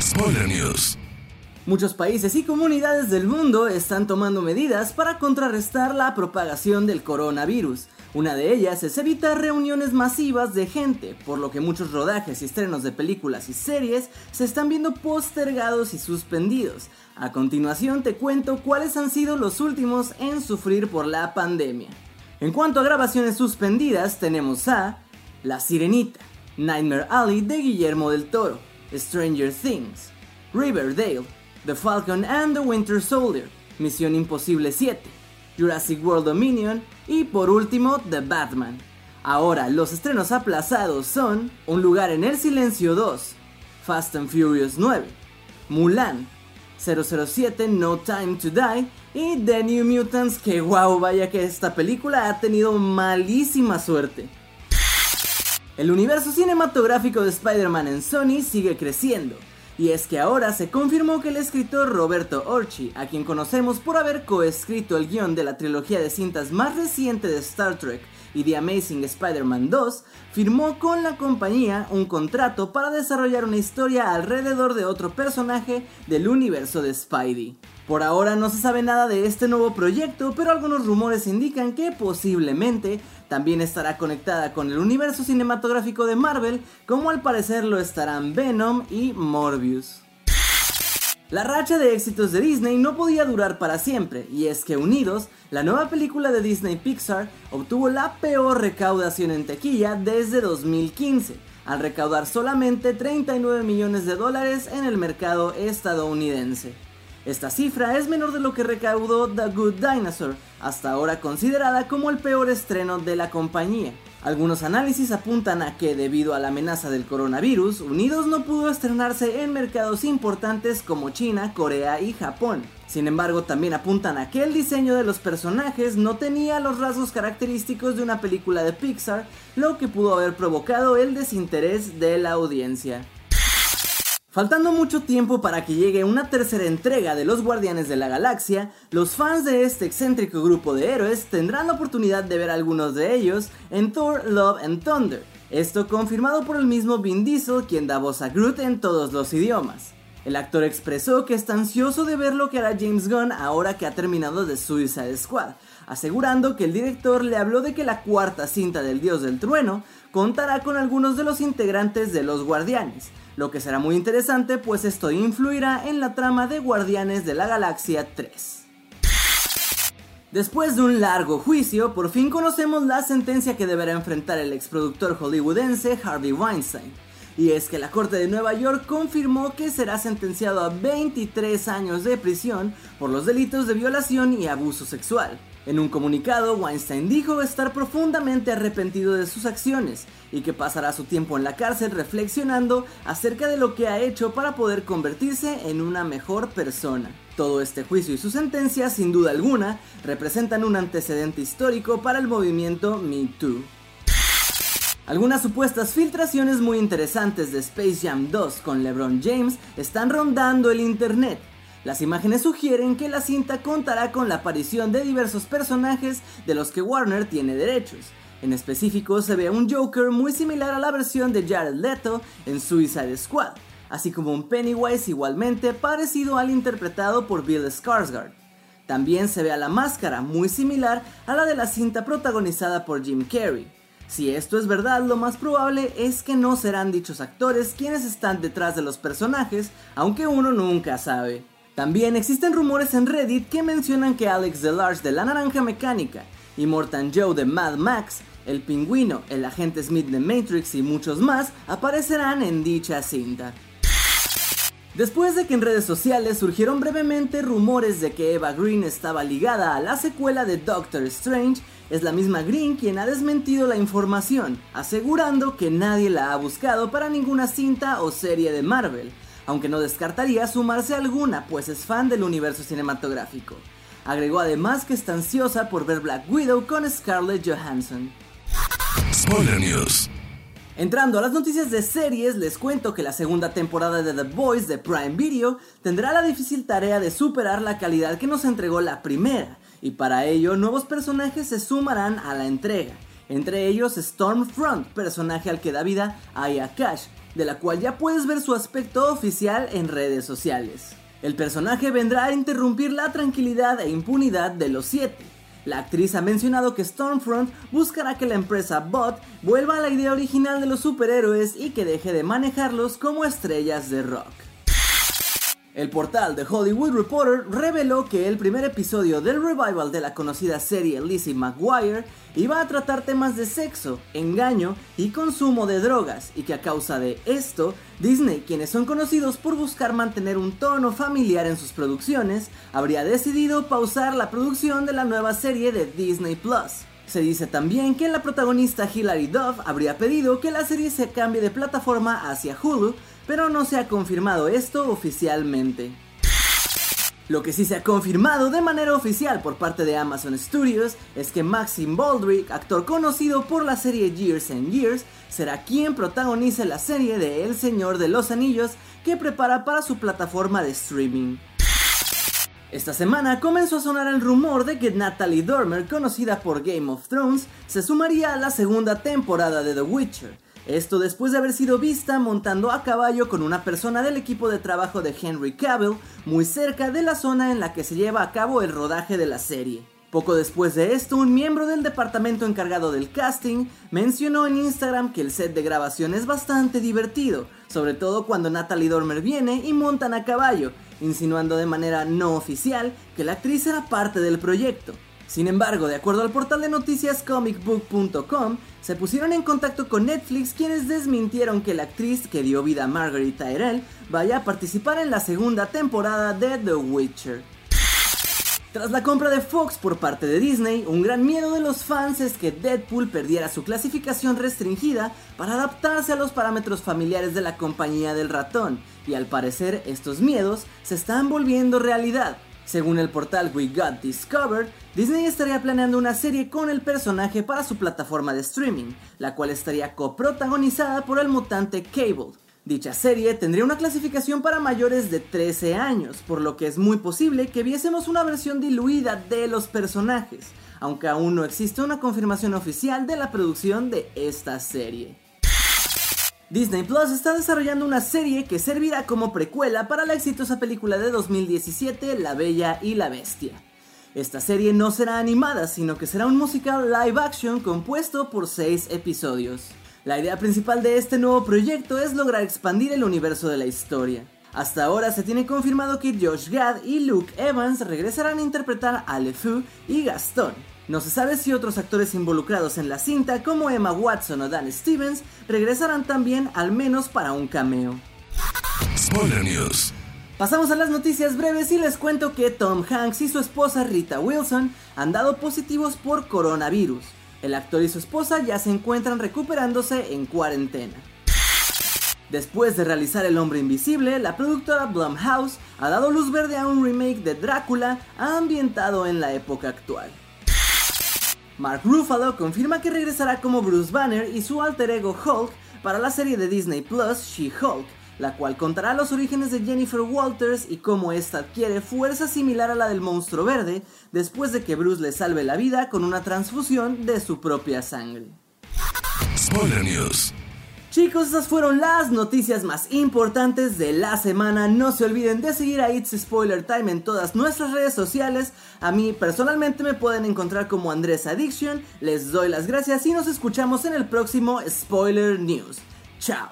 Spoiler News. Muchos países y comunidades del mundo están tomando medidas para contrarrestar la propagación del coronavirus. Una de ellas es evitar reuniones masivas de gente, por lo que muchos rodajes y estrenos de películas y series se están viendo postergados y suspendidos. A continuación te cuento cuáles han sido los últimos en sufrir por la pandemia. En cuanto a grabaciones suspendidas, tenemos a La Sirenita, Nightmare Alley de Guillermo del Toro, Stranger Things, Riverdale, The Falcon and the Winter Soldier, Misión Imposible 7, Jurassic World Dominion y por último The Batman. Ahora, los estrenos aplazados son Un lugar en el silencio 2, Fast and Furious 9, Mulan, 007 No Time to Die y The New Mutants que wow, vaya que esta película ha tenido malísima suerte. El universo cinematográfico de Spider-Man en Sony sigue creciendo, y es que ahora se confirmó que el escritor Roberto Orchi, a quien conocemos por haber coescrito el guion de la trilogía de cintas más reciente de Star Trek y The Amazing Spider-Man 2, firmó con la compañía un contrato para desarrollar una historia alrededor de otro personaje del universo de Spidey. Por ahora no se sabe nada de este nuevo proyecto, pero algunos rumores indican que posiblemente también estará conectada con el universo cinematográfico de Marvel, como al parecer lo estarán Venom y Morbius. La racha de éxitos de Disney no podía durar para siempre, y es que Unidos, la nueva película de Disney Pixar, obtuvo la peor recaudación en tequilla desde 2015, al recaudar solamente 39 millones de dólares en el mercado estadounidense. Esta cifra es menor de lo que recaudó The Good Dinosaur, hasta ahora considerada como el peor estreno de la compañía. Algunos análisis apuntan a que debido a la amenaza del coronavirus, Unidos no pudo estrenarse en mercados importantes como China, Corea y Japón. Sin embargo, también apuntan a que el diseño de los personajes no tenía los rasgos característicos de una película de Pixar, lo que pudo haber provocado el desinterés de la audiencia. Faltando mucho tiempo para que llegue una tercera entrega de Los Guardianes de la Galaxia, los fans de este excéntrico grupo de héroes tendrán la oportunidad de ver algunos de ellos en Thor Love and Thunder. Esto confirmado por el mismo Vin Diesel, quien da voz a Groot en todos los idiomas. El actor expresó que está ansioso de ver lo que hará James Gunn ahora que ha terminado de Suicide Squad, asegurando que el director le habló de que la cuarta cinta del Dios del Trueno contará con algunos de los integrantes de los Guardianes, lo que será muy interesante pues esto influirá en la trama de Guardianes de la Galaxia 3. Después de un largo juicio, por fin conocemos la sentencia que deberá enfrentar el exproductor hollywoodense Harvey Weinstein. Y es que la Corte de Nueva York confirmó que será sentenciado a 23 años de prisión por los delitos de violación y abuso sexual. En un comunicado, Weinstein dijo estar profundamente arrepentido de sus acciones y que pasará su tiempo en la cárcel reflexionando acerca de lo que ha hecho para poder convertirse en una mejor persona. Todo este juicio y su sentencia, sin duda alguna, representan un antecedente histórico para el movimiento Me Too. Algunas supuestas filtraciones muy interesantes de Space Jam 2 con LeBron James están rondando el internet, las imágenes sugieren que la cinta contará con la aparición de diversos personajes de los que Warner tiene derechos. En específico se ve un Joker muy similar a la versión de Jared Leto en Suicide Squad, así como un Pennywise igualmente parecido al interpretado por Bill Skarsgård. También se ve a la máscara muy similar a la de la cinta protagonizada por Jim Carrey. Si esto es verdad, lo más probable es que no serán dichos actores quienes están detrás de los personajes, aunque uno nunca sabe. También existen rumores en Reddit que mencionan que Alex DeLarge de La Naranja Mecánica y Mortan Joe de Mad Max, el pingüino, el agente Smith de Matrix y muchos más aparecerán en dicha cinta. Después de que en redes sociales surgieron brevemente rumores de que Eva Green estaba ligada a la secuela de Doctor Strange, es la misma Green quien ha desmentido la información, asegurando que nadie la ha buscado para ninguna cinta o serie de Marvel, aunque no descartaría sumarse a alguna, pues es fan del universo cinematográfico. Agregó además que está ansiosa por ver Black Widow con Scarlett Johansson. Spoiler News. Entrando a las noticias de series, les cuento que la segunda temporada de The Boys de Prime Video tendrá la difícil tarea de superar la calidad que nos entregó la primera, y para ello nuevos personajes se sumarán a la entrega. Entre ellos Stormfront, personaje al que da vida Aya Cash, de la cual ya puedes ver su aspecto oficial en redes sociales. El personaje vendrá a interrumpir la tranquilidad e impunidad de los siete. La actriz ha mencionado que Stormfront buscará que la empresa Bot vuelva a la idea original de los superhéroes y que deje de manejarlos como estrellas de rock. El portal de Hollywood Reporter reveló que el primer episodio del revival de la conocida serie Lizzie McGuire iba a tratar temas de sexo, engaño y consumo de drogas, y que a causa de esto, Disney, quienes son conocidos por buscar mantener un tono familiar en sus producciones, habría decidido pausar la producción de la nueva serie de Disney Plus. Se dice también que la protagonista Hilary Duff habría pedido que la serie se cambie de plataforma hacia Hulu, pero no se ha confirmado esto oficialmente. Lo que sí se ha confirmado de manera oficial por parte de Amazon Studios es que Maxim Baldrick, actor conocido por la serie Years and Years, será quien protagonice la serie de El Señor de los Anillos que prepara para su plataforma de streaming. Esta semana comenzó a sonar el rumor de que Natalie Dormer, conocida por Game of Thrones, se sumaría a la segunda temporada de The Witcher, esto después de haber sido vista montando a caballo con una persona del equipo de trabajo de Henry Cavill, muy cerca de la zona en la que se lleva a cabo el rodaje de la serie. Poco después de esto, un miembro del departamento encargado del casting mencionó en Instagram que el set de grabación es bastante divertido, sobre todo cuando Natalie Dormer viene y montan a caballo, insinuando de manera no oficial que la actriz era parte del proyecto. Sin embargo, de acuerdo al portal de noticias comicbook.com, se pusieron en contacto con Netflix quienes desmintieron que la actriz que dio vida a Margaret Tyrell vaya a participar en la segunda temporada de The Witcher. Tras la compra de Fox por parte de Disney, un gran miedo de los fans es que Deadpool perdiera su clasificación restringida para adaptarse a los parámetros familiares de la compañía del ratón, y al parecer estos miedos se están volviendo realidad, según el portal We Got Discovered, Disney estaría planeando una serie con el personaje para su plataforma de streaming, la cual estaría coprotagonizada por el mutante Cable. Dicha serie tendría una clasificación para mayores de 13 años, por lo que es muy posible que viésemos una versión diluida de los personajes, aunque aún no existe una confirmación oficial de la producción de esta serie. Disney Plus está desarrollando una serie que servirá como precuela para la exitosa película de 2017 La Bella y la Bestia. Esta serie no será animada, sino que será un musical live action compuesto por 6 episodios. La idea principal de este nuevo proyecto es lograr expandir el universo de la historia. Hasta ahora se tiene confirmado que Josh Gad y Luke Evans regresarán a interpretar a LeFou y Gastón, no se sabe si otros actores involucrados en la cinta, como Emma Watson o Dan Stevens, regresarán también al menos para un cameo. Spoiler News. Pasamos a las noticias breves y les cuento que Tom Hanks y su esposa Rita Wilson han dado positivos por coronavirus. El actor y su esposa ya se encuentran recuperándose en cuarentena. Después de realizar El hombre invisible, la productora Blumhouse ha dado luz verde a un remake de Drácula ambientado en la época actual. Mark Ruffalo confirma que regresará como Bruce Banner y su alter ego Hulk para la serie de Disney Plus She-Hulk, la cual contará los orígenes de Jennifer Walters y cómo ésta adquiere fuerza similar a la del monstruo verde después de que Bruce le salve la vida con una transfusión de su propia sangre. Spoiler News. Chicos, esas fueron las noticias más importantes de la semana. No se olviden de seguir a It's Spoiler Time en todas nuestras redes sociales. A mí personalmente me pueden encontrar como Andrés Addiction. Les doy las gracias y nos escuchamos en el próximo Spoiler News. Chao.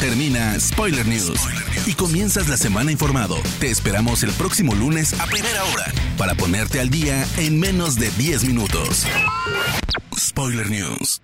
Termina Spoiler News y comienzas la semana informado. Te esperamos el próximo lunes a primera hora para ponerte al día en menos de 10 minutos. Spoiler News.